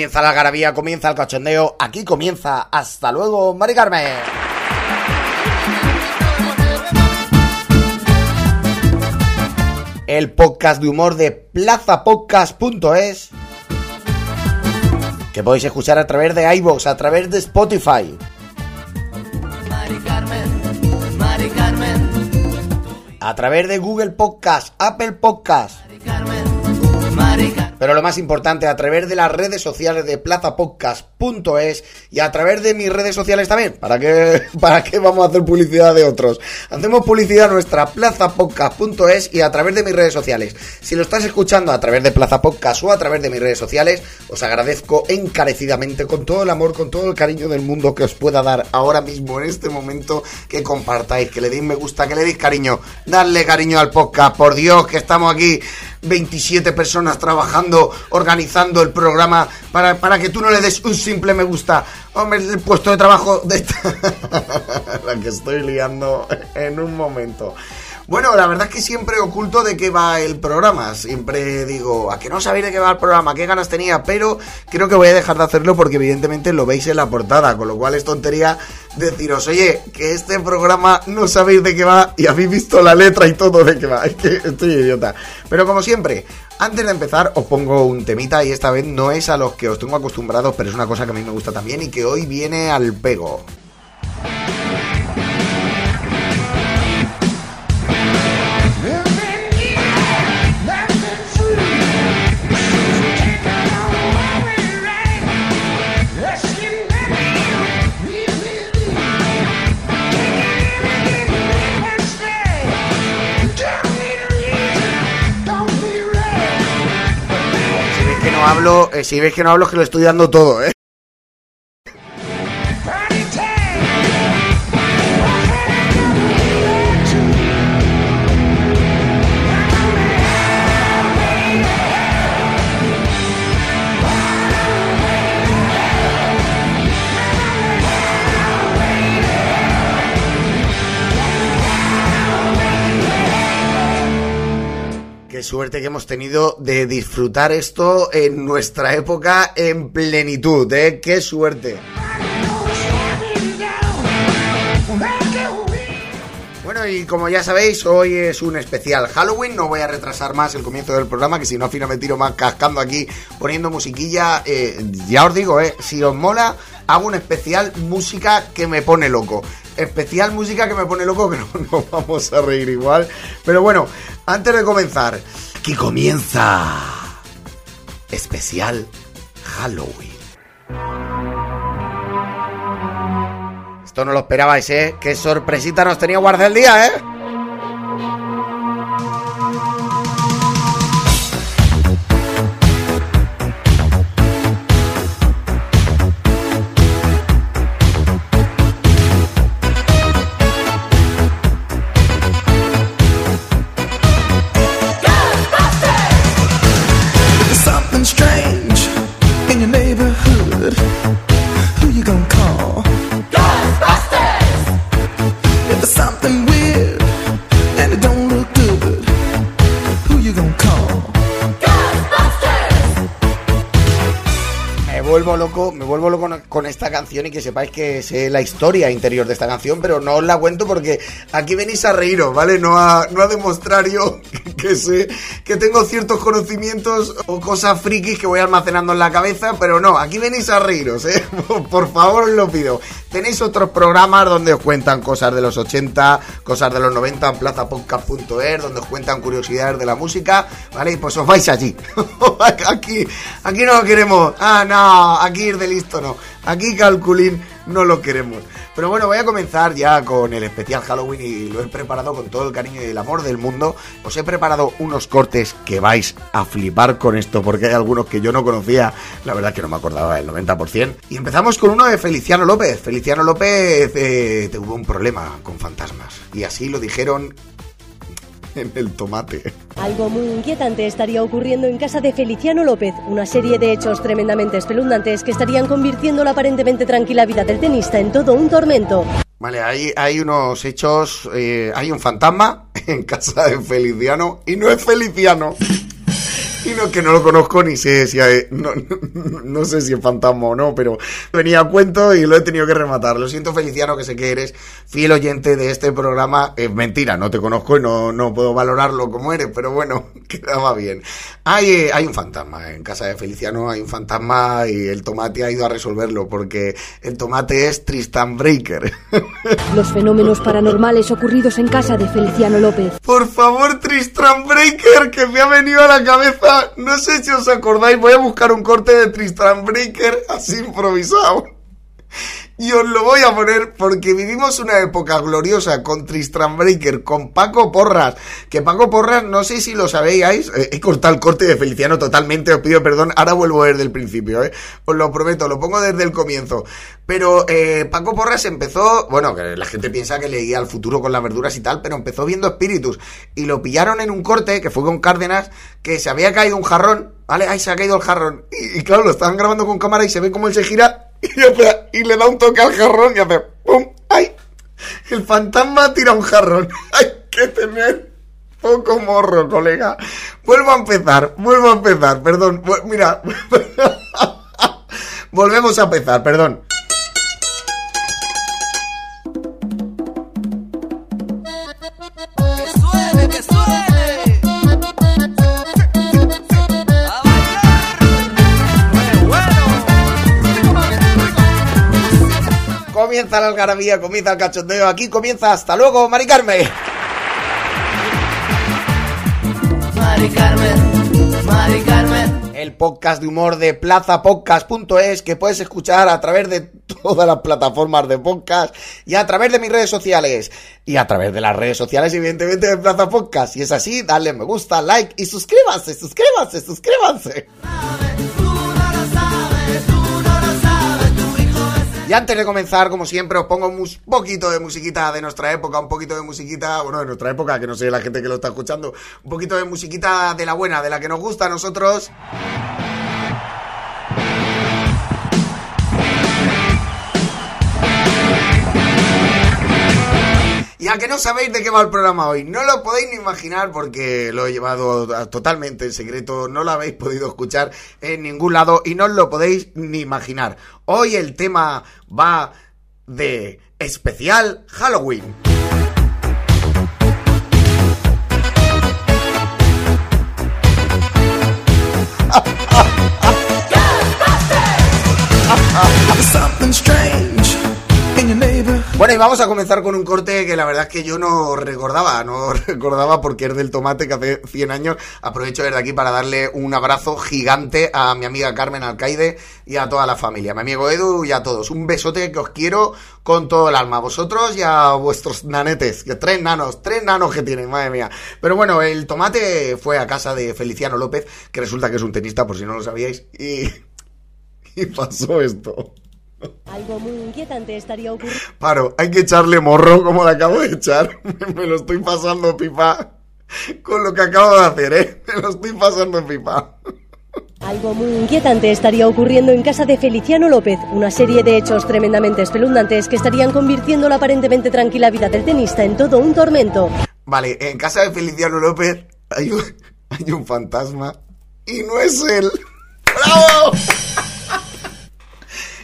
Comienza la garabía, comienza el cachondeo. Aquí comienza. Hasta luego, Mari Carmen. El podcast de humor de plazapodcast.es que podéis escuchar a través de iVoox, a través de Spotify. A través de Google Podcast, Apple Podcast. Pero lo más importante, a través de las redes sociales de plazapodcast.es y a través de mis redes sociales también. ¿Para qué, ¿Para qué vamos a hacer publicidad de otros? Hacemos publicidad nuestra plazapodcast.es y a través de mis redes sociales. Si lo estás escuchando a través de Plaza Podcast o a través de mis redes sociales, os agradezco encarecidamente, con todo el amor, con todo el cariño del mundo que os pueda dar ahora mismo, en este momento, que compartáis, que le deis me gusta, que le deis cariño. Darle cariño al podcast, por Dios, que estamos aquí 27 personas trabajando, organizando el programa para, para que tú no le des un simple me gusta. Hombre, el puesto de trabajo de esta... la que estoy liando en un momento. Bueno, la verdad es que siempre oculto de qué va el programa. Siempre digo, a que no sabéis de qué va el programa, qué ganas tenía, pero creo que voy a dejar de hacerlo porque evidentemente lo veis en la portada, con lo cual es tontería deciros, oye, que este programa no sabéis de qué va y habéis visto la letra y todo de qué va. Es que estoy idiota. Pero como siempre, antes de empezar os pongo un temita y esta vez no es a los que os tengo acostumbrados, pero es una cosa que a mí me gusta también y que hoy viene al pego. Hablo, eh, si ves que no hablo, es que lo estoy dando todo, ¿eh? Suerte que hemos tenido de disfrutar esto en nuestra época en plenitud, ¿eh? ¡Qué suerte! Bueno, y como ya sabéis, hoy es un especial Halloween. No voy a retrasar más el comienzo del programa, que si no, al final me tiro más cascando aquí poniendo musiquilla. Eh, ya os digo, eh, si os mola, hago un especial música que me pone loco. Especial música que me pone loco, que no nos vamos a reír igual. Pero bueno, antes de comenzar, que comienza especial Halloween. No lo esperabais, ¿eh? Qué sorpresita nos tenía guardar el día, ¿eh? Canción y que sepáis que sé la historia interior de esta canción, pero no os la cuento porque aquí venís a reíros, ¿vale? No a, no a demostrar yo que sé que tengo ciertos conocimientos o cosas frikis que voy almacenando en la cabeza, pero no, aquí venís a reíros, ¿eh? Por favor os lo pido. Tenéis otros programas donde os cuentan cosas de los 80, cosas de los 90 en plazapodcast.es, donde os cuentan curiosidades de la música, ¿vale? Y pues os vais allí. aquí, aquí no lo queremos. Ah, no, aquí ir de listo no. Aquí calculín no lo queremos. Pero bueno, voy a comenzar ya con el especial Halloween y lo he preparado con todo el cariño y el amor del mundo. Os he preparado unos cortes que vais a flipar con esto porque hay algunos que yo no conocía, la verdad que no me acordaba del 90%. Y empezamos con uno de Feliciano López. Feliciano López eh, tuvo un problema con fantasmas y así lo dijeron en el tomate. Algo muy inquietante estaría ocurriendo en casa de Feliciano López, una serie de hechos tremendamente espeluznantes que estarían convirtiendo la aparentemente tranquila vida del tenista en todo un tormento. Vale, hay, hay unos hechos, eh, hay un fantasma en casa de Feliciano y no es Feliciano. Y no, que no lo conozco ni sé si hay, no, no, sé si es fantasma o no, pero venía a cuento y lo he tenido que rematar. Lo siento, Feliciano, que sé que eres fiel oyente de este programa. Es mentira, no te conozco y no, no puedo valorarlo como eres, pero bueno, quedaba bien. Hay, eh, hay un fantasma en casa de Feliciano, hay un fantasma y el tomate ha ido a resolverlo porque el tomate es Tristan Breaker. Los fenómenos paranormales ocurridos en casa de Feliciano López. Por favor, Tristan Breaker, que me ha venido a la cabeza. No sé si os acordáis, voy a buscar un corte de Tristan Breaker así improvisado. Y os lo voy a poner porque vivimos una época gloriosa con Tristram Breaker, con Paco Porras. Que Paco Porras, no sé si lo sabéis, eh, he cortado el corte de Feliciano totalmente, os pido perdón, ahora vuelvo desde el principio, ¿eh? Os lo prometo, lo pongo desde el comienzo. Pero eh, Paco Porras empezó, bueno, que la gente piensa que leía al futuro con las verduras y tal, pero empezó viendo espíritus. Y lo pillaron en un corte, que fue con Cárdenas, que se había caído un jarrón, ¿vale? Ahí se ha caído el jarrón. Y, claro, lo estaban grabando con cámara y se ve como él se gira y, le da un toque al jarrón y hace ¡pum! ¡Ay! El fantasma tira un jarrón. Hay que tener poco morro, colega. Vuelvo a empezar, vuelvo a empezar, perdón. Mira, volvemos a empezar, perdón. Comienza la algarabía, comienza el cachondeo. Aquí comienza. Hasta luego, Mari Carmen. Mari Carmen, Mari Carmen. El podcast de humor de plazapodcast.es que puedes escuchar a través de todas las plataformas de podcast y a través de mis redes sociales y a través de las redes sociales evidentemente de Plaza Podcast. Si es así, dale me gusta, like y suscríbanse, suscríbanse, suscríbanse. Y antes de comenzar, como siempre, os pongo un poquito de musiquita de nuestra época, un poquito de musiquita, bueno, de nuestra época, que no sé la gente que lo está escuchando, un poquito de musiquita de la buena, de la que nos gusta a nosotros. Y a que no sabéis de qué va el programa hoy, no lo podéis ni imaginar porque lo he llevado totalmente en secreto, no lo habéis podido escuchar en ningún lado y no os lo podéis ni imaginar. Hoy el tema va de especial Halloween. Bueno, y vamos a comenzar con un corte que la verdad es que yo no recordaba, no recordaba porque es del tomate que hace 100 años. Aprovecho desde aquí para darle un abrazo gigante a mi amiga Carmen Alcaide y a toda la familia, a mi amigo Edu y a todos. Un besote que os quiero con todo el alma, a vosotros y a vuestros nanetes, que tres nanos, tres nanos que tienen, madre mía. Pero bueno, el tomate fue a casa de Feliciano López, que resulta que es un tenista, por si no lo sabíais, y, y pasó esto. Algo muy inquietante estaría ocurriendo. Paro, hay que echarle morro como le acabo de echar. Me lo estoy pasando pipa con lo que acabo de hacer, ¿eh? Me lo estoy pasando pipa. Algo muy inquietante estaría ocurriendo en casa de Feliciano López, una serie de hechos tremendamente espeluznantes que estarían convirtiendo la aparentemente tranquila vida del tenista en todo un tormento. Vale, en casa de Feliciano López hay un, hay un fantasma y no es él. ¡Bravo!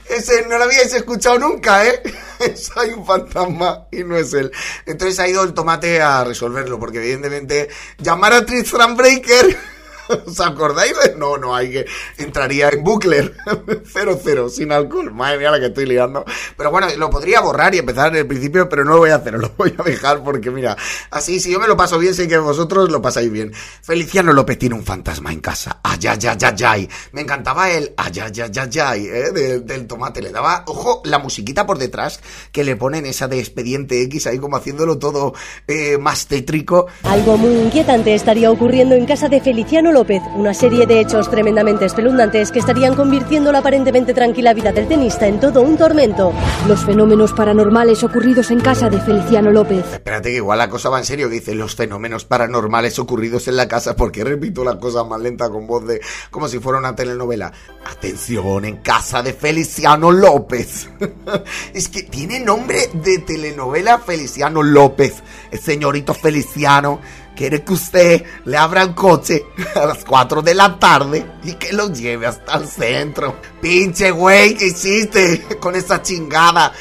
Ese no lo habíais escuchado nunca, ¿eh? hay un fantasma y no es él. Entonces ha ido el tomate a resolverlo, porque evidentemente llamar a Tristan Breaker ¿Os acordáis? No, no, hay que. Entraría en bucler. 0-0, sin alcohol. Madre mía, la que estoy liando. Pero bueno, lo podría borrar y empezar en el principio, pero no lo voy a hacer, lo voy a dejar porque, mira, así, si yo me lo paso bien, sé que vosotros lo pasáis bien. Feliciano López tiene un fantasma en casa. Ay, ay, ay, ay, Me encantaba el ay, ay, ay, ay, ¿eh? del tomate. Le daba, ojo, la musiquita por detrás que le ponen esa de expediente X ahí como haciéndolo todo eh, más tétrico. Algo muy inquietante estaría ocurriendo en casa de Feliciano López, una serie de hechos tremendamente espeluznantes que estarían convirtiendo la aparentemente tranquila vida del tenista en todo un tormento. Los fenómenos paranormales ocurridos en casa de Feliciano López. Espérate que igual la cosa va en serio, dice los fenómenos paranormales ocurridos en la casa, porque repito la cosa más lenta con voz de como si fuera una telenovela. Atención, en casa de Feliciano López. es que tiene nombre de telenovela Feliciano López, el señorito Feliciano quiere que usted le abra el coche a las 4 de la tarde y que lo lleve hasta el centro. Pinche güey, ¿qué hiciste con esa chingada?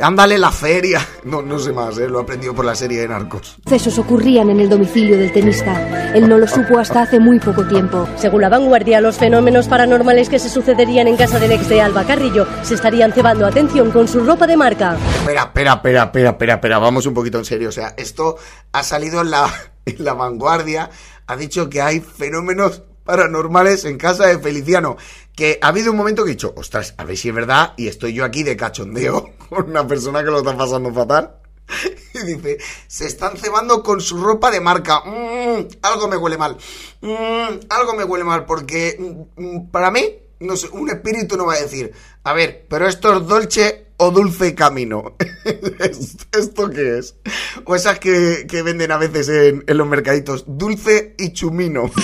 Ándale la feria. No, no sé más, ¿eh? lo he aprendido por la serie de Narcos. Cesos ocurrían en el domicilio del tenista. Él no lo supo hasta hace muy poco tiempo. Según la vanguardia, los fenómenos paranormales que se sucederían en casa del ex de Alba Carrillo se estarían cebando atención con su ropa de marca. Espera, espera, espera, espera, espera, espera, vamos un poquito en serio. O sea, esto ha salido en la, la vanguardia. Ha dicho que hay fenómenos paranormales en casa de Feliciano. Que ha habido un momento que he dicho, ostras, a ver si es verdad, y estoy yo aquí de cachondeo con una persona que lo está pasando fatal. Y dice, se están cebando con su ropa de marca. Mm, algo me huele mal. Mm, algo me huele mal, porque mm, para mí, no sé, un espíritu no va a decir, a ver, pero esto es dolce o dulce camino. ¿Esto qué es? O esas que, que venden a veces en, en los mercaditos, dulce y chumino.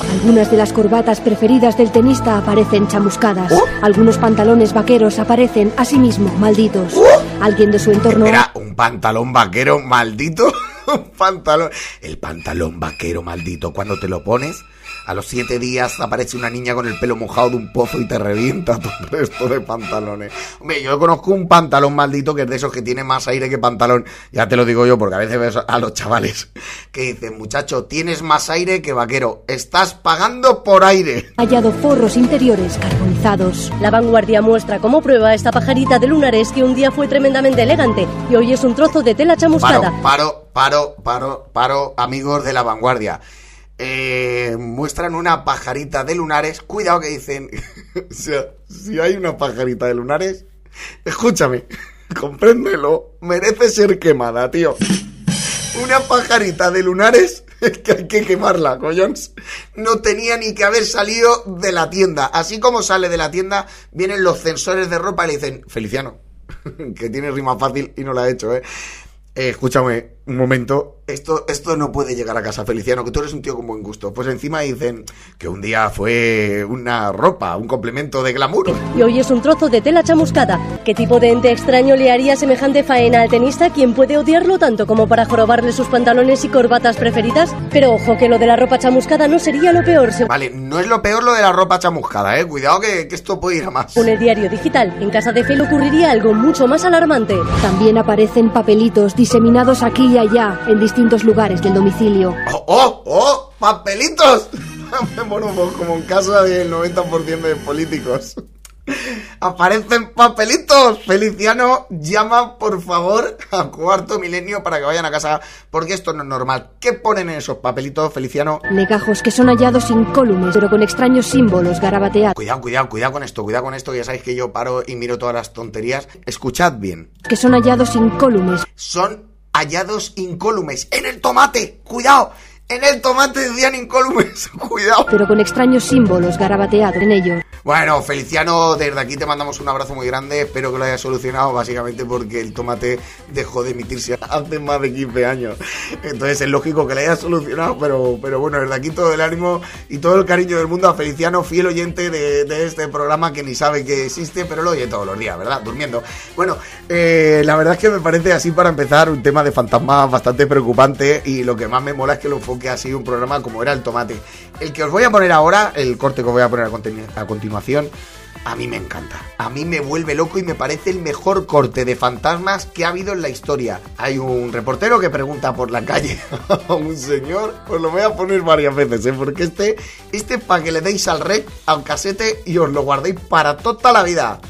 Algunas de las corbatas preferidas del tenista aparecen chamuscadas. ¿Oh? Algunos pantalones vaqueros aparecen asimismo malditos. Alguien de su entorno Era un pantalón vaquero maldito. Un pantalón. El pantalón vaquero maldito. Cuando te lo pones, a los siete días aparece una niña con el pelo mojado de un pozo y te revienta todo el resto de pantalones. Hombre, yo conozco un pantalón maldito que es de esos que tiene más aire que pantalón. Ya te lo digo yo, porque a veces ves a los chavales que dicen, muchacho, tienes más aire que vaquero. Estás pagando por aire. hallado forros interiores carbonizados. La vanguardia muestra como prueba esta pajarita de lunares que un día fue tremendamente elegante y hoy es un trozo de tela chamuscada. Paro, paro, paro, paro, paro, amigos de la vanguardia. Eh, muestran una pajarita de lunares. Cuidado que dicen. si hay una pajarita de lunares, escúchame, compréndelo. Merece ser quemada, tío. Una pajarita de lunares es que hay que quemarla, coñons. No tenía ni que haber salido de la tienda. Así como sale de la tienda, vienen los censores de ropa y le dicen, Feliciano, que tiene rima fácil y no la ha hecho, ¿eh? Eh, escúchame un momento, esto, esto no puede llegar a casa, Feliciano, que tú eres un tío con buen gusto. Pues encima dicen que un día fue una ropa, un complemento de glamour. Y hoy es un trozo de tela chamuscada. ¿Qué tipo de ente extraño le haría semejante faena al tenista? ¿Quién puede odiarlo tanto como para jorobarle sus pantalones y corbatas preferidas? Pero ojo, que lo de la ropa chamuscada no sería lo peor, Vale, no es lo peor lo de la ropa chamuscada, eh. Cuidado que, que esto puede ir a más. el diario digital. En casa de Fel ocurriría algo mucho más alarmante. También aparecen papelitos diseminados aquí y allá, en distintos lugares del domicilio. ¡Oh, oh, oh! ¡Papelitos! Me mono como en casa del 90% de políticos. Aparecen papelitos. Feliciano, llama por favor a Cuarto Milenio para que vayan a casa, porque esto no es normal. ¿Qué ponen en esos papelitos, Feliciano? Legajos que son hallados incólumes, pero con extraños símbolos garabateados. Cuidado, cuidado, cuidado con esto, cuidado con esto, ya sabéis que yo paro y miro todas las tonterías. Escuchad bien. Que son hallados incólumes, Son hallados incólumes en el tomate. Cuidado. En el tomate decían incólumes. Cuidado. pero con extraños símbolos garabateados en ellos. Bueno, Feliciano, desde aquí te mandamos un abrazo muy grande. Espero que lo hayas solucionado, básicamente porque el tomate dejó de emitirse hace más de 15 años. Entonces es lógico que lo hayas solucionado, pero, pero bueno, desde aquí todo el ánimo y todo el cariño del mundo a Feliciano, fiel oyente de, de este programa que ni sabe que existe, pero lo oye todos los días, ¿verdad? Durmiendo. Bueno, eh, la verdad es que me parece así para empezar un tema de fantasmas bastante preocupante y lo que más me mola es que lo enfoque así un programa como era el tomate. El que os voy a poner ahora, el corte que os voy a poner a, continu- a continuación, a mí me encanta. A mí me vuelve loco y me parece el mejor corte de fantasmas que ha habido en la historia. Hay un reportero que pregunta por la calle a un señor. Os lo voy a poner varias veces, ¿eh? Porque este, este para que le deis al rec, al casete y os lo guardéis para toda la vida.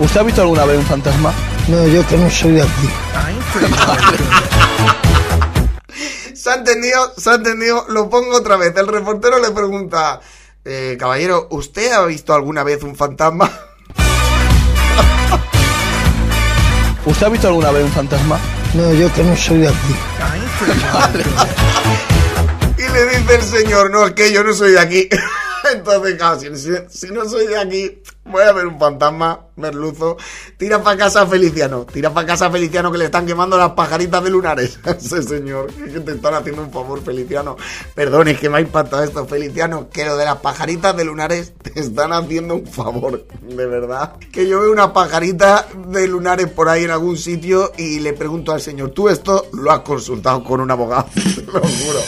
¿Usted ha visto alguna vez un fantasma? No, yo que no soy de aquí. Se ha entendido, se ha entendido, lo pongo otra vez. El reportero le pregunta, eh, caballero, ¿usted ha visto alguna vez un fantasma? ¿Usted ha visto alguna vez un fantasma? No, yo que no soy de aquí. Y le dice el señor, no, es que yo no soy de aquí. Entonces, claro, si, no soy de aquí, voy a ver un fantasma, merluzo. Tira para casa Feliciano, tira para casa a Feliciano que le están quemando las pajaritas de lunares. Ese señor, que te están haciendo un favor, Feliciano. Perdón, es que me ha impactado esto, Feliciano, que lo de las pajaritas de lunares te están haciendo un favor, de verdad. Que yo veo una pajarita de lunares por ahí en algún sitio y le pregunto al señor, ¿tú esto lo has consultado con un abogado? Te lo juro.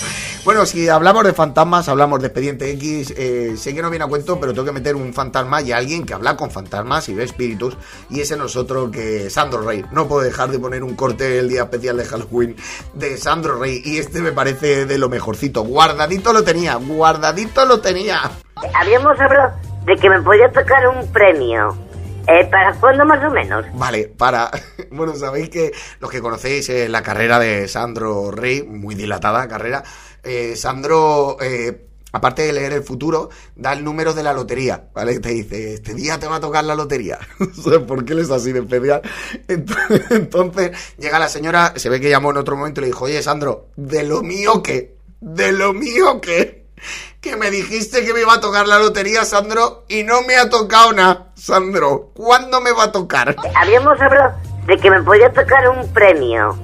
Bueno, si hablamos de fantasmas, hablamos de Expediente X, eh, sé que no viene a cuento, pero tengo que meter un fantasma y alguien que habla con fantasmas y ve espíritus, y ese no es otro que Sandro Rey. No puedo dejar de poner un corte el día especial de Halloween de Sandro Rey, y este me parece de lo mejorcito. Guardadito lo tenía, guardadito lo tenía. Habíamos hablado de que me podía tocar un premio. Eh, ¿Para cuándo más o menos? Vale, para. Bueno, sabéis que los que conocéis eh, la carrera de Sandro Rey, muy dilatada carrera, eh, Sandro, eh, aparte de leer el futuro, da el número de la lotería, ¿vale? Te dice, este día te va a tocar la lotería. Por qué él es así de especial. Entonces, llega la señora, se ve que llamó en otro momento y le dijo, oye, Sandro, ¿de lo mío qué? ¿De lo mío qué? Que me dijiste que me iba a tocar la lotería, Sandro, y no me ha tocado nada. Sandro, ¿cuándo me va a tocar? Habíamos hablado de que me podía tocar un premio.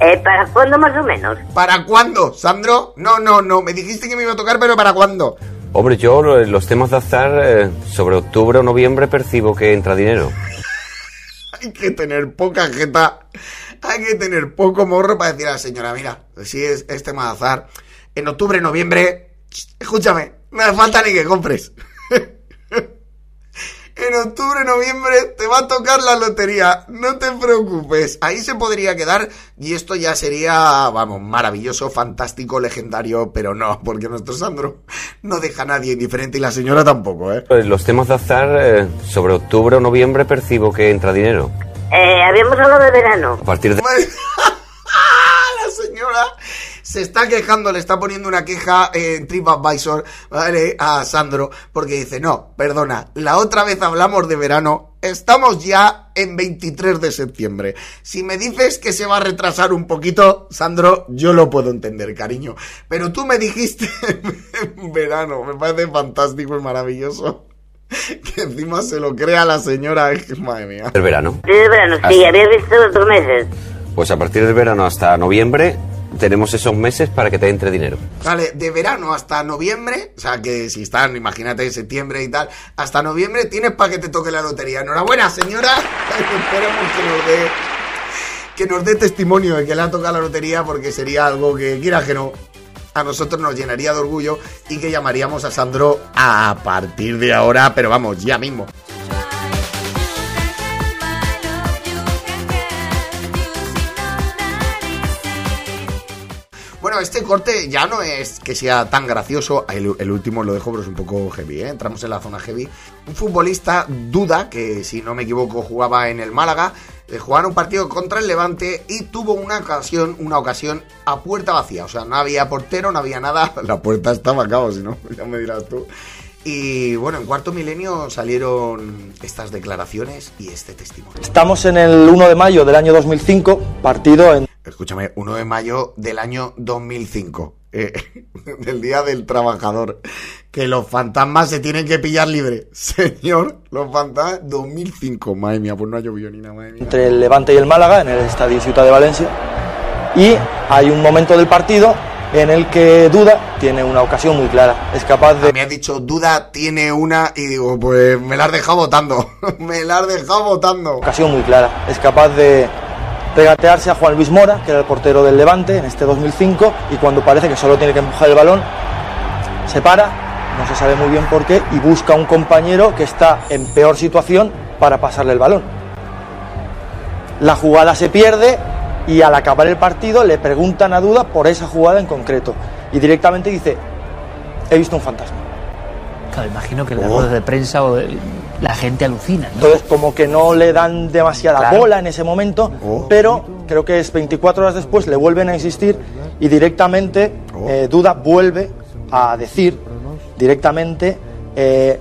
Eh, ¿Para cuándo más o menos? ¿Para cuándo, Sandro? No, no, no. Me dijiste que me iba a tocar, pero ¿para cuándo? Hombre, yo lo- los temas de azar eh, sobre octubre o noviembre percibo que entra dinero. Hay que tener poca jeta. Hay que tener poco morro para decir a la señora, mira, si es este tema de azar, en octubre, noviembre, ch, escúchame, no hace falta ni que compres. En octubre, noviembre te va a tocar la lotería, no te preocupes. Ahí se podría quedar y esto ya sería, vamos, maravilloso, fantástico, legendario, pero no, porque nuestro Sandro no deja a nadie indiferente y la señora tampoco, ¿eh? Pues Los temas de azar eh, sobre octubre o noviembre percibo que entra dinero. Eh, habíamos hablado de verano. A partir de... se está quejando, le está poniendo una queja en TripAdvisor, ¿vale? A Sandro, porque dice, no, perdona, la otra vez hablamos de verano, estamos ya en 23 de septiembre. Si me dices que se va a retrasar un poquito, Sandro, yo lo puedo entender, cariño. Pero tú me dijiste en verano, me parece fantástico y maravilloso. Que encima se lo crea la señora, madre mía. del verano. De verano, sí, Hasta- había visto otros meses. Pues a partir del verano hasta noviembre tenemos esos meses para que te entre dinero. Vale, de verano hasta noviembre, o sea que si están, imagínate, septiembre y tal, hasta noviembre tienes para que te toque la lotería. Enhorabuena, señora. Esperemos que nos dé que nos dé testimonio de que le ha tocado la lotería porque sería algo que, quiera que no, a nosotros nos llenaría de orgullo y que llamaríamos a Sandro a partir de ahora, pero vamos, ya mismo. Este corte ya no es que sea tan gracioso. El, último lo dejo, pero es un poco heavy, ¿eh? Entramos en la zona heavy. Un futbolista, Duda, que si no me equivoco jugaba en el Málaga, eh, jugaba un partido contra el Levante y tuvo una ocasión, una ocasión a puerta vacía. O sea, no había portero, no había nada. La puerta estaba a cabo, si no, ya me dirás tú. Y bueno, en cuarto milenio salieron estas declaraciones y este testimonio. Estamos en el 1 de mayo del año 2005, partido en Escúchame, 1 de mayo del año 2005, eh, del Día del Trabajador, que los fantasmas se tienen que pillar libre. Señor, los fantasmas, 2005, madre mía, pues no ha llovido ni nada, madre mía. entre el Levante y el Málaga, en el Estadio Ciudad de Valencia. Y hay un momento del partido en el que Duda tiene una ocasión muy clara. Es capaz de Me has dicho, Duda tiene una, y digo, pues me la has dejado votando, me la has dejado votando. ocasión muy clara. Es capaz de regatearse a Juan Luis Mora, que era el portero del Levante en este 2005, y cuando parece que solo tiene que empujar el balón, se para, no se sabe muy bien por qué, y busca a un compañero que está en peor situación para pasarle el balón. La jugada se pierde y al acabar el partido le preguntan a Duda por esa jugada en concreto. Y directamente dice, he visto un fantasma. Claro, imagino que en las ruedas de prensa o de- la gente alucina, ¿no? Entonces, como que no le dan demasiada Claro. bola en ese momento, Oh. pero creo que es 24 horas después, le vuelven a insistir y directamente Oh. eh, Duda vuelve a decir directamente eh,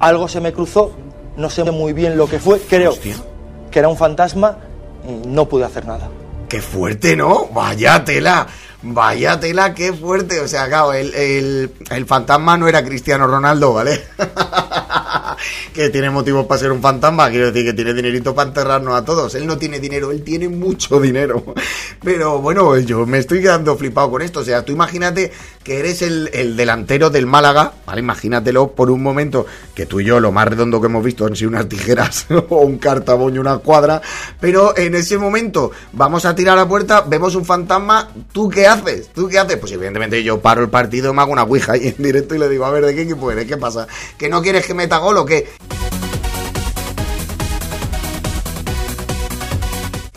algo se me cruzó, no sé muy bien lo que fue, creo Hostia. que era un fantasma y no pude hacer nada. Qué fuerte, ¿no? Vaya tela. Vaya tela, qué fuerte. O sea, claro, el, el, el fantasma no era Cristiano Ronaldo, ¿vale? que tiene motivos para ser un fantasma, quiero decir que tiene dinerito para enterrarnos a todos. Él no tiene dinero, él tiene mucho dinero. Pero bueno, yo me estoy quedando flipado con esto. O sea, tú imagínate que eres el, el delantero del Málaga, ¿vale? Imagínatelo por un momento que tú y yo lo más redondo que hemos visto han sido unas tijeras o un cartaboño, una cuadra. Pero en ese momento vamos a tirar a la puerta, vemos un fantasma, ¿tú qué haces? ¿Tú qué haces? Pues evidentemente yo paro el partido, me hago una ouija y en directo y le digo, a ver, ¿de qué equipo eres? ¿Qué pasa? ¿Que no quieres que meta gol o?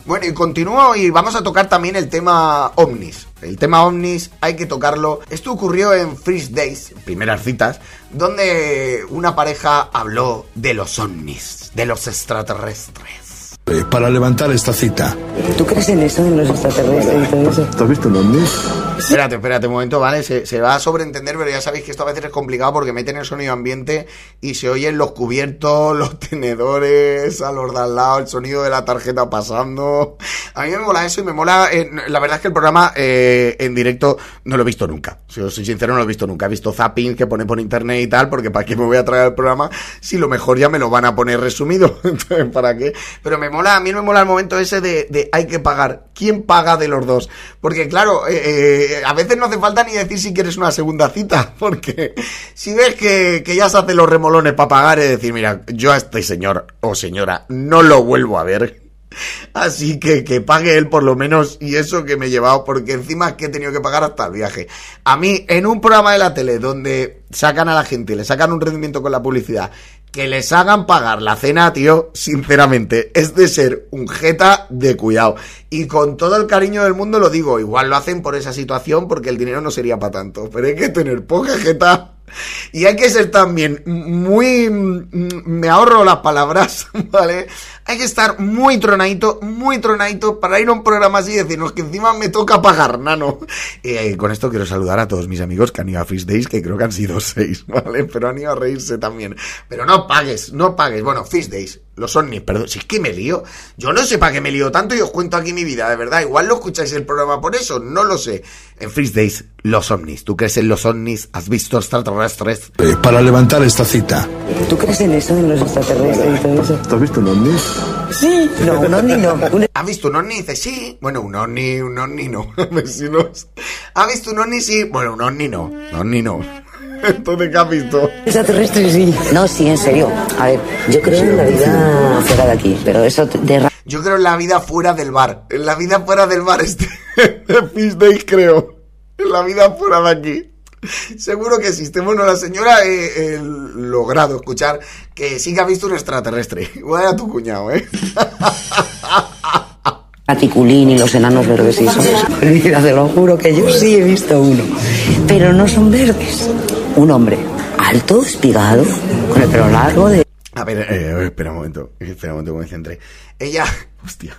Bueno, y continúo y vamos a tocar también el tema ovnis. El tema ovnis hay que tocarlo. Esto ocurrió en Freeze Days, primeras citas, donde una pareja habló de los ovnis, de los extraterrestres. Eh, Para levantar esta cita. ¿Tú crees en eso, en los extraterrestres y todo eso? ¿Tú has visto un ovni? Espérate, espérate un momento, ¿vale? Se, va a sobreentender, pero ya sabéis que esto a veces es complicado porque meten el sonido ambiente y se oyen los cubiertos, los tenedores, a los de al lado, el sonido de la tarjeta pasando. A mí me mola eso y me mola. eh, la verdad es que el programa eh, en directo no lo he visto nunca. Si os soy sincero, no lo he visto nunca. He visto zapping que pone por internet y tal, porque ¿para qué me voy a traer el programa si lo mejor ya me lo van a poner resumido? Entonces, ¿para qué? Pero me mola, a mí me mola el momento ese de, de hay que pagar. ¿Quién paga de los dos? Porque claro, eh, a veces no hace falta ni decir si quieres una segunda cita, porque si ves que, que ya se hacen los remolones para pagar, es decir, mira, yo a este señor o señora no lo vuelvo a ver. Así que que pague él por lo menos y eso que me he llevado, porque encima es que he tenido que pagar hasta el viaje. A mí, en un programa de la tele donde sacan a la gente, le sacan un rendimiento con la publicidad, que les hagan pagar la cena, tío, sinceramente, es de ser un jeta de cuidado. Y con todo el cariño del mundo lo digo, igual lo hacen por esa situación porque el dinero no sería para tanto, pero hay que tener poca jeta. Y hay que ser también muy... mm, Me ahorro las palabras, ¿vale? Hay que estar muy tronadito, muy tronadito para ir a un programa así y decirnos que encima me toca pagar, nano. Eh, con esto quiero saludar a todos mis amigos que han ido a Fish Days, que creo que han sido seis, ¿vale? Pero han ido a reírse también. Pero no pagues, no pagues. Bueno, Fish Days, los ovnis, perdón, si es que me lío. Yo no sé para qué me lío tanto y os cuento aquí mi vida, de verdad. Igual lo escucháis el programa por eso, no lo sé. En Fish Days, los ovnis. ¿Tú crees en los ovnis? ¿Has visto extraterrestres? Eh, Para levantar esta cita. ¿Tú crees en eso, en los extraterrestres y todo eso? ¿Tú has visto un ovni? Sí, no, un ovni no. Un ¿Ha visto un ovni? Dice, sí. Bueno, un ovni, un ovni no. Vecinos. ¿Ha visto un ovni? Sí. Bueno, un ovni no. Un ovni no. Entonces, ¿qué has visto? extraterrestre sí. No, sí, en serio. A ver, yo creo en la vida fuera de aquí, pero eso de Yo creo en la vida fuera del bar. En la vida fuera del bar este. Fish Days, creo. En la vida fuera de aquí. Seguro que existe. Bueno, la señora he, he logrado escuchar que sí que ha visto un extraterrestre. Igual era tu cuñado, ¿eh? Raticulín y los enanos verdes y eso. Mira, te lo juro que yo sí he visto uno. Pero no son verdes. Un hombre alto, espigado, con el pelo largo, de A ver, eh, espera un momento. Espera un momento que me. Ella, hostia,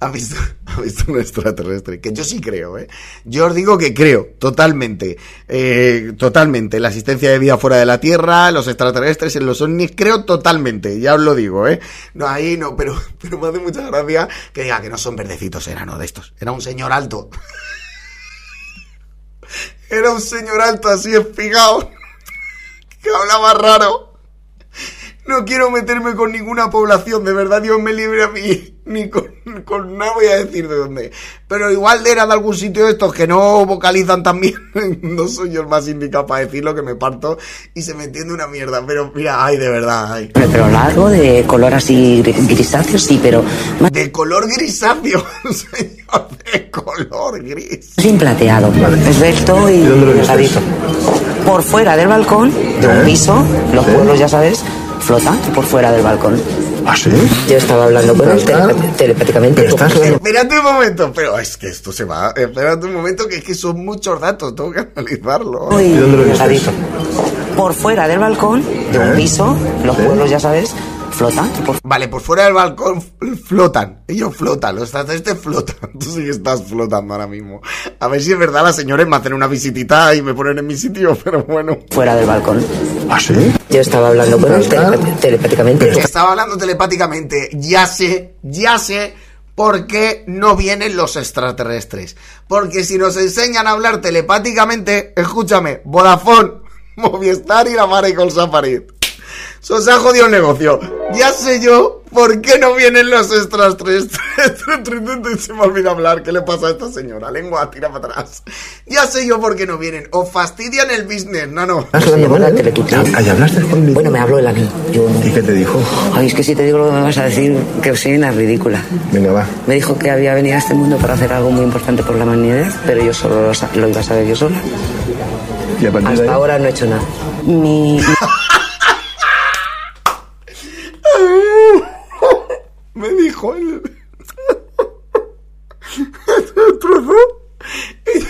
ha visto, ha visto un extraterrestre. Que yo sí creo, ¿eh? Yo os digo que creo, totalmente. eh, totalmente. La existencia de vida fuera de la Tierra, los extraterrestres, en los ovnis, creo totalmente. Ya os lo digo, ¿eh? No, ahí no, pero, pero me hace mucha gracia que diga que no son verdecitos, era no de estos. Era un señor alto. Era un señor alto así espigado. Que hablaba raro. No quiero meterme con ninguna población, de verdad Dios me libre a mí, ni con, con nada voy a decir de dónde. Pero igual era de algún sitio de estos que no vocalizan tan bien, no soy yo el más indicado para decirlo, que me parto y se me entiende una mierda. Pero mira, ay, de verdad, ay. pelo largo, de color así gri- grisáceo, sí, pero más De color grisáceo, señor, de color gris. bien plateado, esbelto y delgadito. Por fuera del balcón, de un piso, los pueblos, ya sabes, flotando por fuera del balcón. ¿Ah, sí? Yo estaba hablando con él telepati- telepáticamente. Espérate un momento, pero es que esto se va. Espérate un momento, que es que son muchos datos, tengo que analizarlo. y delgadito. Por fuera del balcón, de un piso, los pueblos, ya sabes, flotando por Vale, por fuera del balcón flotan. Ellos flotan, los extraterrestres flotan. Tú sí que estás flotando ahora mismo. A ver si es verdad las señores me hacen una visitita y me ponen en mi sitio, pero bueno. fuera del balcón. ¿Ah, sí? Yo estaba hablando con él telepáticamente. Estaba hablando telepáticamente. Ya sé, ya sé ¿Por qué no vienen los extraterrestres? Porque si nos enseñan a hablar telepáticamente, escúchame, Vodafone, Movistar y la Mare con Safari. Eso se ha jodido el negocio. Ya sé yo por qué no vienen los extraterrestres. Se me olvida hablar. ¿Qué le pasa a esta señora? Lengua, tira para atrás. Ya sé yo por qué no vienen. O fastidian el business, no, no. ¿Has hablado la Teletuti? ¿Ahí hablaste con Bueno, me habló él a mí. Yo. ¿Y qué te dijo? Ay, es que si te digo lo que me vas a decir, que soy una ridícula. Venga, va. Me dijo que había venido a este mundo para hacer algo muy importante por la humanidad, pero yo solo lo, lo iba a saber yo sola. Y a partir de Hasta ahí... ahora no he hecho nada. Mi, Dijo él. trozo. Y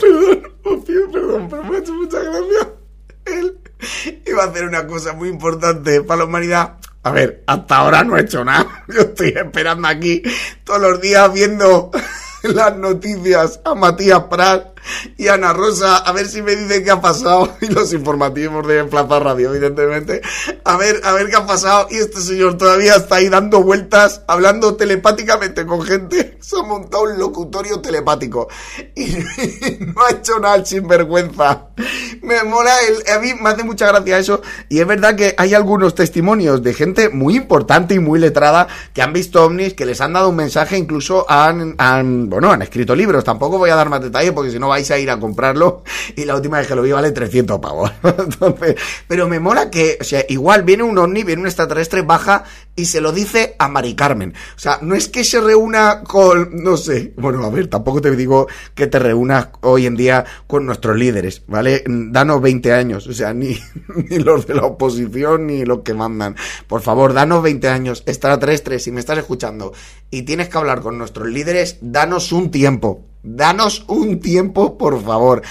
perdón, perdón, pero me ha hecho mucha gracia. Él iba a hacer una cosa muy importante para la humanidad. A ver, hasta ahora no he hecho nada. Yo estoy esperando aquí todos los días viendo las noticias a Matías Prat y Ana Rosa a ver si me dicen qué ha pasado y los informativos de Plaza Radio, evidentemente. A ver, a ver qué ha pasado y este señor todavía está ahí dando vueltas, hablando telepáticamente con gente. Se ha montado un locutorio telepático y no ha hecho nada el sinvergüenza. Me mola, el, a mí me hace mucha gracia eso y es verdad que hay algunos testimonios de gente muy importante y muy letrada que han visto ovnis, que les han dado un mensaje, incluso han, han bueno, han escrito libros. Tampoco voy a dar más detalles porque si no vais a ir a comprarlo y la última vez que lo vi vale 300 pavos. Pero me mola que, o sea, igual viene un ovni, viene un extraterrestre, baja y se lo dice a Mari Carmen. O sea, no es que se reúna con, no sé, bueno, a ver, tampoco te digo que te reúnas hoy en día con nuestros líderes, ¿vale? Danos 20 años, o sea, ni, ni los de la oposición ni los que mandan. Por favor, danos 20 años, extraterrestre, si me estás escuchando y tienes que hablar con nuestros líderes, danos un tiempo. Danos un tiempo, por favor.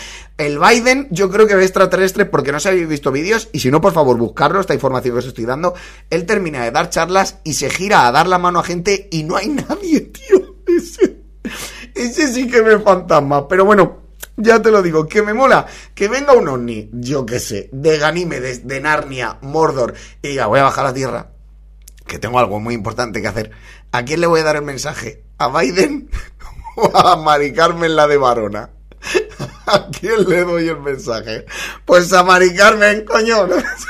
El Biden, yo creo que ve extraterrestre porque no se habéis visto vídeos. Y si no, por favor, buscarlo, esta información que os estoy dando. Él termina de dar charlas y se gira a dar la mano a gente y no hay nadie, tío. Ese, ese sí que me fantasma. Pero bueno, ya te lo digo, que me mola que venga un ovni, yo qué sé, de Ganímedes, de Narnia, Mordor, y diga, voy a bajar a la Tierra, que tengo algo muy importante que hacer. ¿A quién le voy a dar el mensaje? ¿A Biden o a Mari Carmen la de Varona? ¿A quién le doy el mensaje? Pues a Mari Carmen, coño.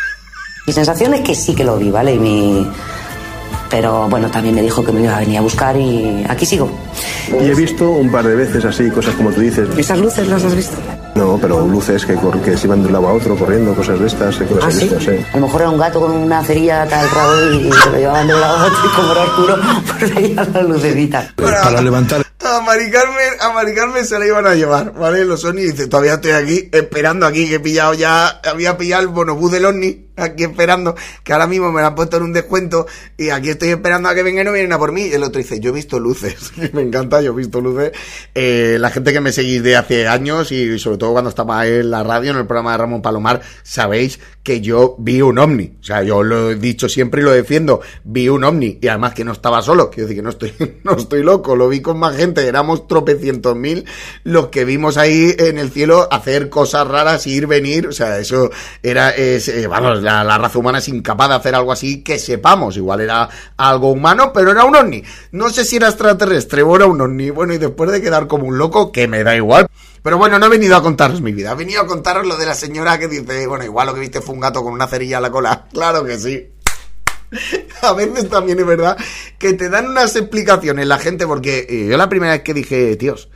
mi sensación es que sí que lo vi, ¿vale? Y mi... Pero bueno, también me dijo que me iba a venir a buscar y aquí sigo. Y he visto un par de veces así, cosas como tú dices. ¿Esas luces las has visto? No, pero luces que, cor- que se iban de un lado a otro corriendo, cosas de estas, que las ¿Ah, he sí? visto, sí. A lo mejor era un gato con una cerilla tal rabo y se lo llevaban de un lado a otro y como era oscuro, pues veían las lucecitas. Para levantar A Mari Carmen, a Mari Carmen se la iban a llevar, ¿vale? Los Oni dice, todavía estoy aquí, esperando aquí, que he pillado ya, había pillado el bonobús del Oni, aquí esperando, que ahora mismo me lo han puesto en un descuento, y aquí estoy esperando a que vengan y no vienen a por mí. Y el otro dice, yo he visto luces, me encanta, yo he visto luces. Eh, la gente que me seguís de hace años, y sobre todo cuando estaba en la radio, en el programa de Ramón Palomar, sabéis que yo vi un ovni. O sea, yo lo he dicho siempre y lo defiendo, vi un ovni, y además que no estaba solo, quiero decir que no estoy, no estoy loco, lo vi con más gente, éramos tropecientos mil los que vimos ahí en el cielo hacer cosas raras, ir, venir, o sea, eso era, es, eh, vamos, la, la raza humana es incapaz de hacer algo así que sepamos, igual era algo humano, pero era un ovni. No sé si era extraterrestre o era un ovni, bueno, y después de quedar como un loco, que me da igual. Pero bueno, no he venido a contaros mi vida, he venido a contaros lo de la señora que dice, bueno, igual lo que viste fue un gato con una cerilla a la cola. Claro que sí. A veces también es verdad que te dan unas explicaciones la gente, porque eh, yo la primera vez que dije, tíos,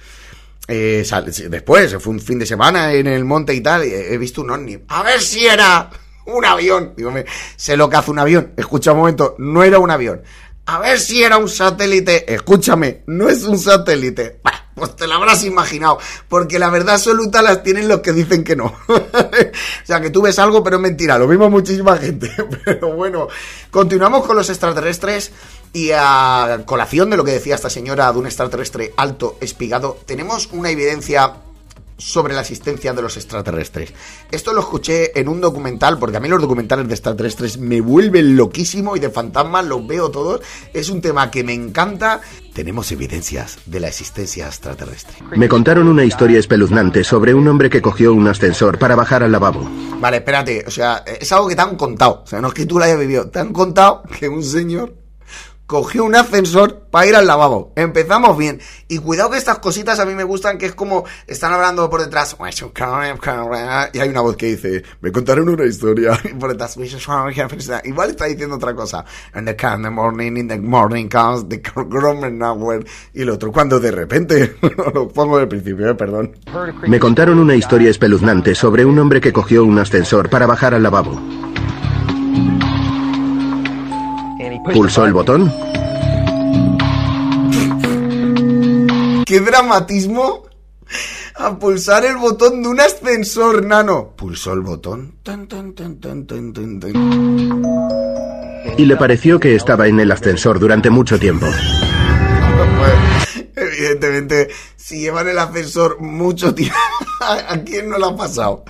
eh, después, fue un fin de semana en el monte y tal, he he visto un ovni. A ver si era un avión. Digo, me- sé lo que hace un avión. Escucha un momento, no era un avión. A ver si era un satélite. Escúchame, no es un satélite. Pues te lo habrás imaginado. Porque la verdad absoluta las tienen los que dicen que no. o sea, que tú ves algo, pero es mentira. Lo mismo muchísima gente. Pero bueno, continuamos con los extraterrestres. Y a colación de lo que decía esta señora de un extraterrestre alto, espigado, tenemos una evidencia sobre la existencia de los extraterrestres. Esto lo escuché en un documental, porque a mí los documentales de extraterrestres me vuelven loquísimo y de fantasmas los veo todos. Es un tema que me encanta. Tenemos evidencias de la existencia extraterrestre. Me contaron una historia espeluznante sobre un hombre que cogió un ascensor para bajar al lavabo. Vale, espérate, o sea, es algo que te han contado. O sea, no es que tú lo hayas vivido. Te han contado que un señor cogió un ascensor para ir al lavabo. Empezamos bien. Y cuidado que estas cositas a mí me gustan, que es como están hablando por detrás. Y hay una voz que dice, me contaron una historia. Y por detrás, igual está diciendo otra cosa. And the morning, in the morning comes the nowhere. Y el otro, cuando de repente, lo pongo del principio, eh, perdón. Me contaron una historia espeluznante sobre un hombre que cogió un ascensor para bajar al lavabo. Pulsó el botón ¡Qué dramatismo! A pulsar el botón de un ascensor, nano. Pulsó el botón. y le pareció que estaba en el ascensor durante mucho tiempo. Evidentemente, si llevan el ascensor mucho tiempo, ¿a quién no le ha pasado?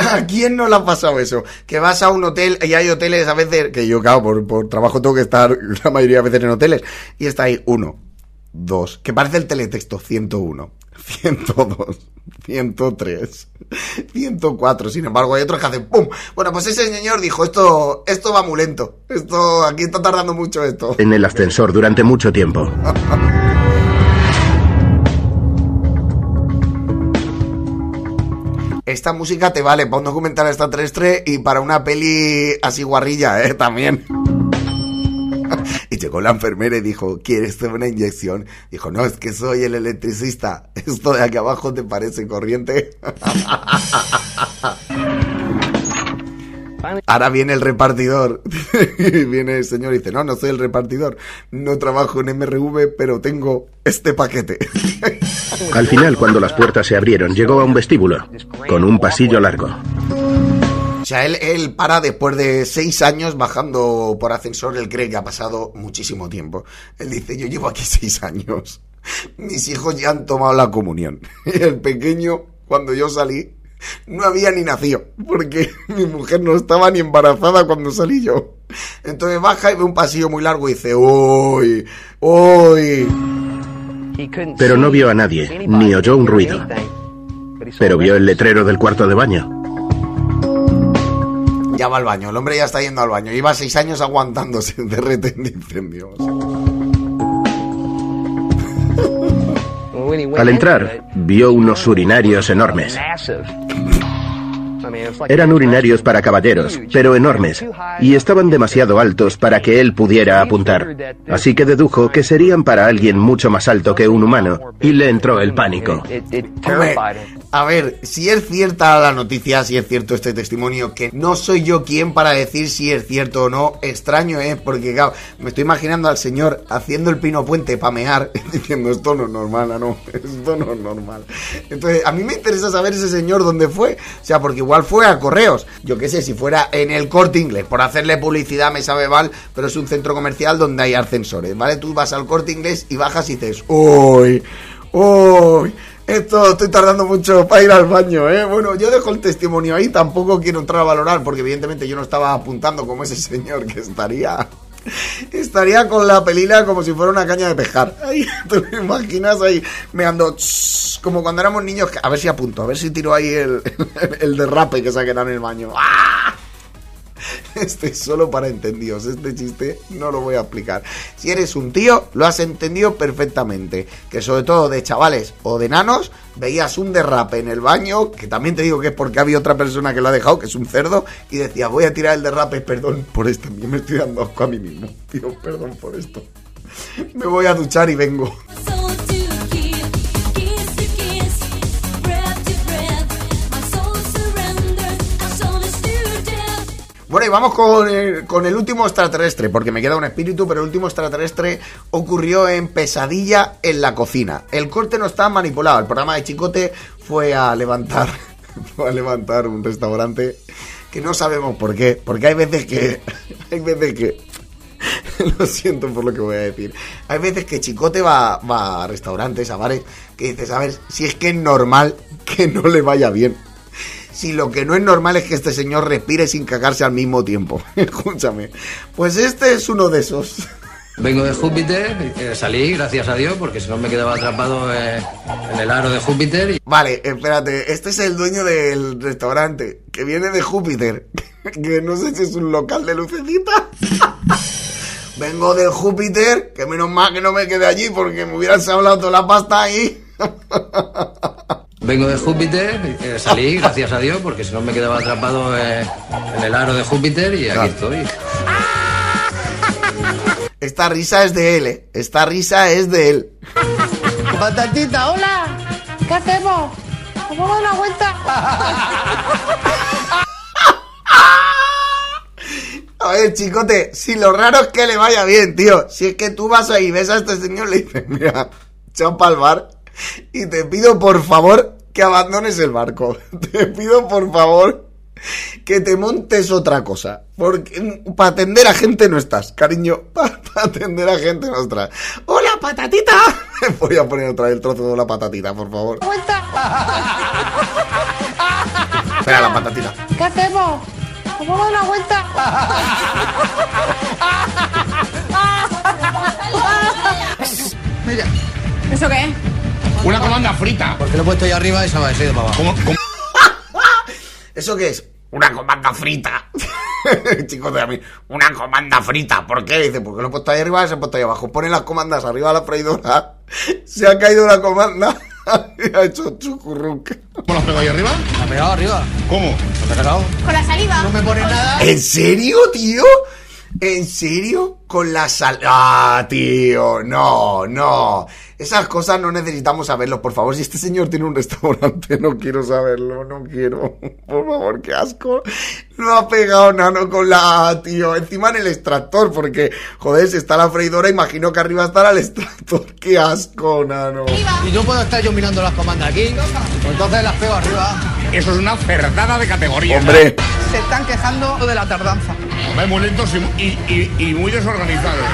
¿A quién no le ha pasado eso? Que vas a un hotel y hay hoteles a veces, que yo, claro, por, por trabajo tengo que estar la mayoría de veces en hoteles, y está ahí uno, dos, que parece el teletexto, 101, 102, 103, 104, sin embargo hay otros que hacen ¡pum! Bueno, pues ese señor dijo, esto, esto va muy lento, esto, aquí está tardando mucho esto. En el ascensor durante mucho tiempo. esta música te vale para un documental extraterrestre y para una peli así guarrilla, ¿eh? También. Y llegó la enfermera y dijo, ¿quieres una inyección? Dijo, no, es que soy el electricista. ¿Esto de aquí abajo te parece corriente? Ahora viene el repartidor. viene el señor y dice, no, no soy el repartidor. No trabajo en MRV, pero tengo este paquete. Al final, cuando las puertas se abrieron, llegó a un vestíbulo, con un pasillo largo. O sea, él, él, para después de seis años bajando por ascensor, él cree que ha pasado muchísimo tiempo. Él dice, yo llevo aquí seis años. Mis hijos ya han tomado la comunión. Y el pequeño, cuando yo salí, no había ni nacido, porque mi mujer no estaba ni embarazada cuando salí yo. Entonces baja y ve un pasillo muy largo y dice, uy, uy. Pero no vio a nadie, ni oyó un ruido. Pero vio el letrero del cuarto de baño. Ya va al baño, el hombre ya está yendo al baño. Lleva seis años aguantándose de retén de incendios. Al entrar, vio unos urinarios enormes. Eran urinarios para caballeros, pero enormes, y estaban demasiado altos para que él pudiera apuntar. Así que dedujo que serían para alguien mucho más alto que un humano, y le entró el pánico. A ver, si es cierta la noticia, si es cierto este testimonio, que no soy yo quien para decir si es cierto o no, extraño es, porque claro, me estoy imaginando al señor haciendo el pino puente para mear, diciendo esto no es normal, no, esto no es normal. Entonces, a mí me interesa saber ese señor dónde fue, o sea, porque igual fue a correos, yo qué sé, si fuera en el corte inglés, por hacerle publicidad me sabe mal, pero es un centro comercial donde hay ascensores, ¿vale? Tú vas al corte inglés y bajas y dices, uy, uy esto estoy tardando mucho para ir al baño, ¿eh? Bueno, yo dejo el testimonio ahí, tampoco quiero entrar a valorar, porque evidentemente yo no estaba apuntando como ese señor que estaría. Estaría con la pelila como si fuera una caña de pescar. Ahí, ¿Te lo imaginas ahí me ando como cuando éramos niños? A ver si apunto, a ver si tiro ahí el, el, derrape que saquen en el baño. ¡Ah! Este es solo para entendidos. Este chiste no lo voy a explicar. Si eres un tío, lo has entendido perfectamente. Que sobre todo de chavales o de nanos, veías un derrape en el baño, que también te digo que es porque había otra persona que lo ha dejado, que es un cerdo, y decía, voy a tirar el derrape, perdón por esto. Yo me estoy dando asco a mí mismo. Tío, perdón por esto. Me voy a duchar y vengo. Bueno, y vamos con el, con el último extraterrestre, porque me queda un espíritu, pero el último extraterrestre ocurrió en Pesadilla en la cocina. El corte no está manipulado. El programa de Chicote fue a levantar, fue a levantar un restaurante que no sabemos por qué, porque hay veces que, hay veces que, lo siento por lo que voy a decir, hay veces que Chicote va, va a restaurantes, a bares, que dices, a ver, si es que es normal que no le vaya bien si lo que no es normal es que este señor respire sin cagarse al mismo tiempo. Escúchame. Pues este es uno de esos. Vengo de Júpiter, eh, salí, gracias a Dios, porque si no me quedaba atrapado eh, en el aro de Júpiter. Vale, espérate, este es el dueño del restaurante, que viene de Júpiter, que no sé si es un local de lucecita. Vengo del Júpiter, que menos mal que no me quedé allí porque me hubieran hablado toda la pasta ahí. Vengo de Júpiter, eh, salí, gracias a Dios, porque si no me quedaba atrapado eh, en el aro de Júpiter y aquí estoy. Esta risa es de él, ¿eh? Esta risa es de él. Patatita, hola. ¿Qué hacemos? ¿Vamos a dar una vuelta? A ver, chicote, si lo raro es que le vaya bien, tío. Si es que tú vas ahí, ves a este señor, le dices, mira, chao pa'l bar. Y te pido por favor que abandones el barco. Te pido por favor que te montes otra cosa. Porque para atender a gente no estás, cariño. Para atender a gente no estás. ¡Hola, patatita! Voy a poner otra vez el trozo de la patatita, por favor. ¡Vuelta! Espera, la patatita. ¿Qué hacemos? ¿Vamos a dar una vuelta? Mira, ¿Eso qué es? Una comanda frita. Porque lo he puesto ahí arriba y se me ha ido para abajo. ¿Eso qué es? Una comanda frita. Chicos de a mí, una comanda frita. ¿Por qué? Dice, porque lo he puesto ahí arriba y se ha puesto ahí abajo. Pone las comandas arriba de la freidora. Se ha caído la comanda. y ha hecho chucurruc. ¿Cómo lo has pegado ahí arriba? ¿La has pegado arriba? ¿Cómo? ¿Lo has pegado? ¿Con la saliva? No me pones nada. ¿En serio, tío? ¿En serio? Con la sal... Ah, tío, no, no. Esas cosas no necesitamos saberlo, por favor. Si este señor tiene un restaurante, no quiero saberlo, no quiero. Por favor, qué asco. Lo ha pegado Nano con la... Tío, encima en el extractor, porque, joder, si está la freidora, imagino que arriba estará el extractor. Qué asco, Nano. Y no puedo estar yo mirando las comandas aquí. Pues entonces las pego arriba. Eso es una ferdada de categoría. Hombre. Se están quejando de la tardanza. Hombre, muy lentos y, y- y- y muy desorganizados.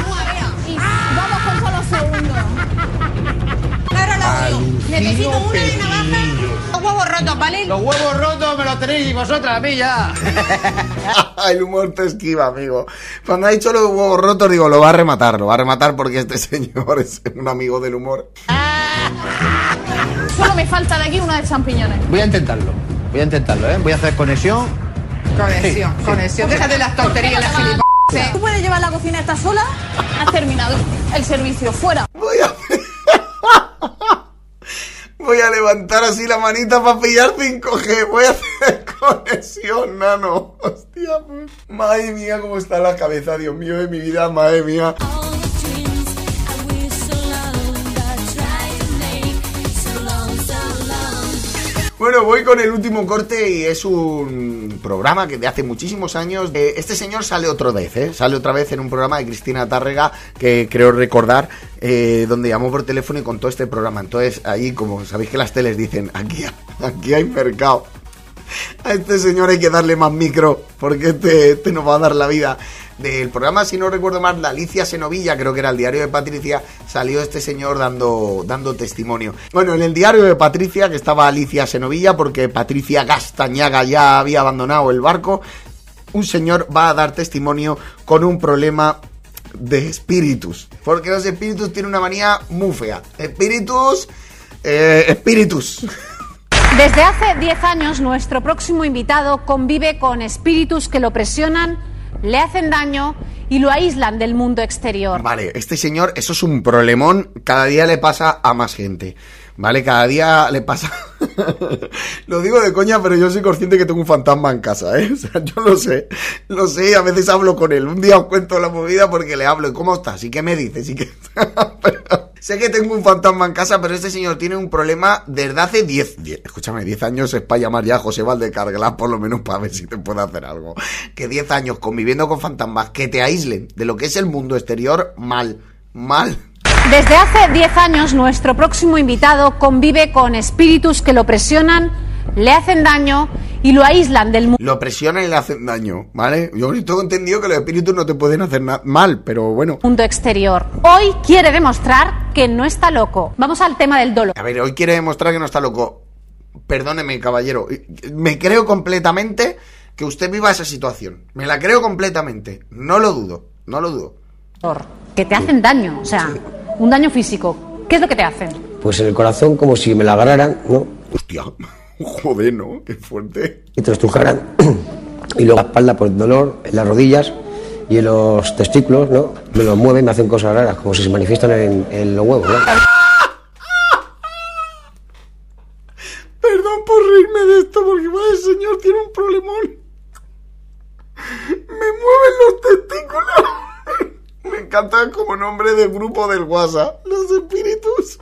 Vamos con solo segundos. Ahora lo veo. Necesito una de navaja. Los huevos rotos, ¿vale? Los huevos rotos me los tenéis vosotras a mí ya. el humor te esquiva, amigo. Cuando ha dicho los huevos rotos, digo, lo va a rematar, lo va a rematar porque este señor es un amigo del humor. Solo me falta de aquí una de champiñones. Voy a intentarlo. Voy a intentarlo, ¿eh? Voy a hacer conexión. Conexión, conexión. Déjate las tonterías, las gilipollas. ¿Tú puedes llevar la cocina esta sola? Has terminado el servicio. Fuera. Voy a... Voy a levantar así la manita para pillar 5G. Voy a hacer conexión, nano. Hostia, pues. Madre mía, cómo está la cabeza, Dios mío, de mi vida, madre mía. Bueno, voy con el último corte y es un programa que de hace muchísimos años. eh, este señor sale otra vez, ¿eh? Sale otra vez en un programa de Cristina Tárrega que creo recordar, eh, donde llamó por teléfono y contó este programa. Entonces, ahí, como sabéis que las teles dicen, aquí, aquí hay mercado. A este señor hay que darle más micro, porque este, este nos va a dar la vida. Del programa, si no recuerdo mal, la Alicia Senovilla, creo que era el diario de Patricia, salió este señor dando, dando testimonio. Bueno, en el diario de Patricia, que estaba Alicia Senovilla, porque Patricia Gastañaga ya había abandonado el barco, un señor va a dar testimonio con un problema de espíritus. Porque los espíritus tienen una manía muy fea. Espíritus... Eh, espíritus. Desde hace 10 años, nuestro próximo invitado convive con espíritus que lo presionan, le hacen daño y lo aíslan del mundo exterior. Vale, este señor, eso es un problemón, cada día le pasa a más gente. ¿Vale? Cada día le pasa... lo digo de coña, pero yo soy consciente que tengo un fantasma en casa, ¿eh? O sea, yo lo sé. Lo sé a veces hablo con él. Un día os cuento la movida porque le hablo. ¿Y cómo estás? ¿Y qué me dices? ¿Y qué... Pero sé que tengo un fantasma en casa, pero este señor tiene un problema desde hace 10... 10 escúchame, 10 años es para llamar ya a José Valdecarglas por lo menos para ver si te puede hacer algo. Que 10 años conviviendo con fantasmas que te aíslen de lo que es el mundo exterior, mal. Mal. Desde hace 10 años, nuestro próximo invitado convive con espíritus que lo presionan, le hacen daño y lo aíslan del mundo Lo presionan y le hacen daño, ¿vale? Yo tengo entendido que los espíritus no te pueden hacer mal, pero bueno. exterior. Hoy quiere demostrar que no está loco. Vamos al tema del dolor. A ver, hoy quiere demostrar que no está loco. Perdóneme, caballero. Me creo completamente que usted viva esa situación. Me la creo completamente. No lo dudo, no lo dudo. Que te hacen daño, o sea, un daño físico. ¿Qué es lo que te hacen? Pues en el corazón como si me la agarraran, ¿no? Hostia, joder, ¿no? Qué fuerte. Y te lo estrujaran. y luego la espalda por el dolor, en las rodillas y en los testículos, ¿no? Me los mueven, me hacen cosas raras, como si se manifiestan en, en los huevos, ¿no? Perdón por reírme de esto, porque el señor tiene un problemón. Me mueven los testículos. Me encanta como nombre de grupo del WhatsApp. Los espíritus.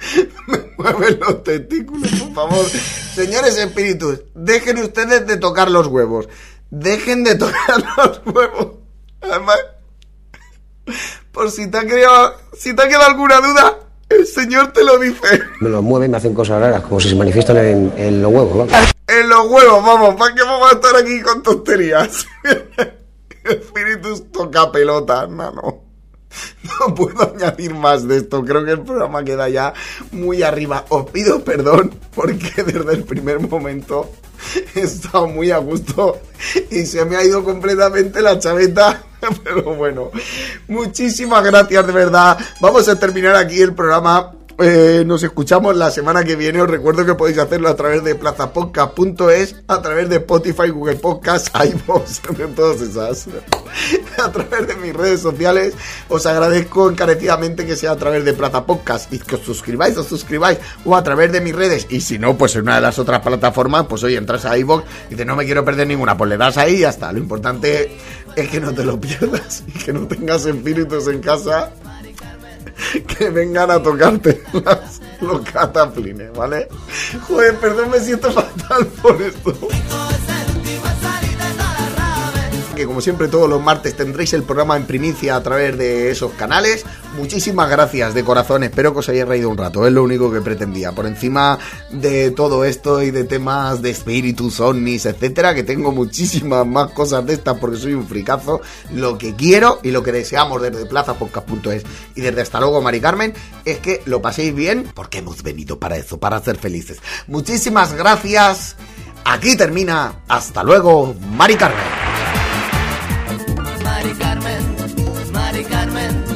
Me mueven los testículos, por favor. Señores espíritus, dejen ustedes de tocar los huevos. Dejen de tocar los huevos. Además, por si te ha creado, si te ha quedado alguna duda, el señor te lo dice. Me los mueven, me hacen cosas raras, como si se manifiestan en, en los huevos, ¿no? En los huevos, vamos, ¿para qué vamos a estar aquí con tonterías? Espíritus toca pelota, no. No puedo añadir más de esto. Creo que el programa queda ya muy arriba. Os pido perdón porque desde el primer momento he estado muy a gusto y se me ha ido completamente la chaveta. Pero bueno, muchísimas gracias de verdad. Vamos a terminar aquí el programa eh, nos escuchamos la semana que viene. Os recuerdo que podéis hacerlo a través de plazapodcast.es, a través de Spotify, Google Podcast, iVoox, todas esas. A través de mis redes sociales. Os agradezco encarecidamente que sea a través de Plaza Podcast y que os suscribáis, os suscribáis, o a través de mis redes. Y si no, pues en una de las otras plataformas, pues hoy entras a iVoox y dices, no me quiero perder ninguna, pues le das ahí y ya está. Lo importante es que no te lo pierdas y que no tengas espíritus en casa que vengan a tocarte las, los cataplines, ¿vale? Joder, perdón, me siento fatal por esto. Que como siempre todos los martes tendréis el programa en primicia a través de esos canales. Muchísimas gracias de corazón, espero que os hayáis reído un rato, es lo único que pretendía. Por encima de todo esto y de temas de espíritus, ovnis, etcétera, que tengo muchísimas más cosas de estas porque soy un fricazo. Lo que quiero y lo que deseamos desde plazapodcast.es y desde hasta luego, Mari Carmen, es que lo paséis bien porque hemos venido para eso, para ser felices. Muchísimas gracias. Aquí termina. Hasta luego, Mari Carmen. Mari Carmen, Mari Carmen.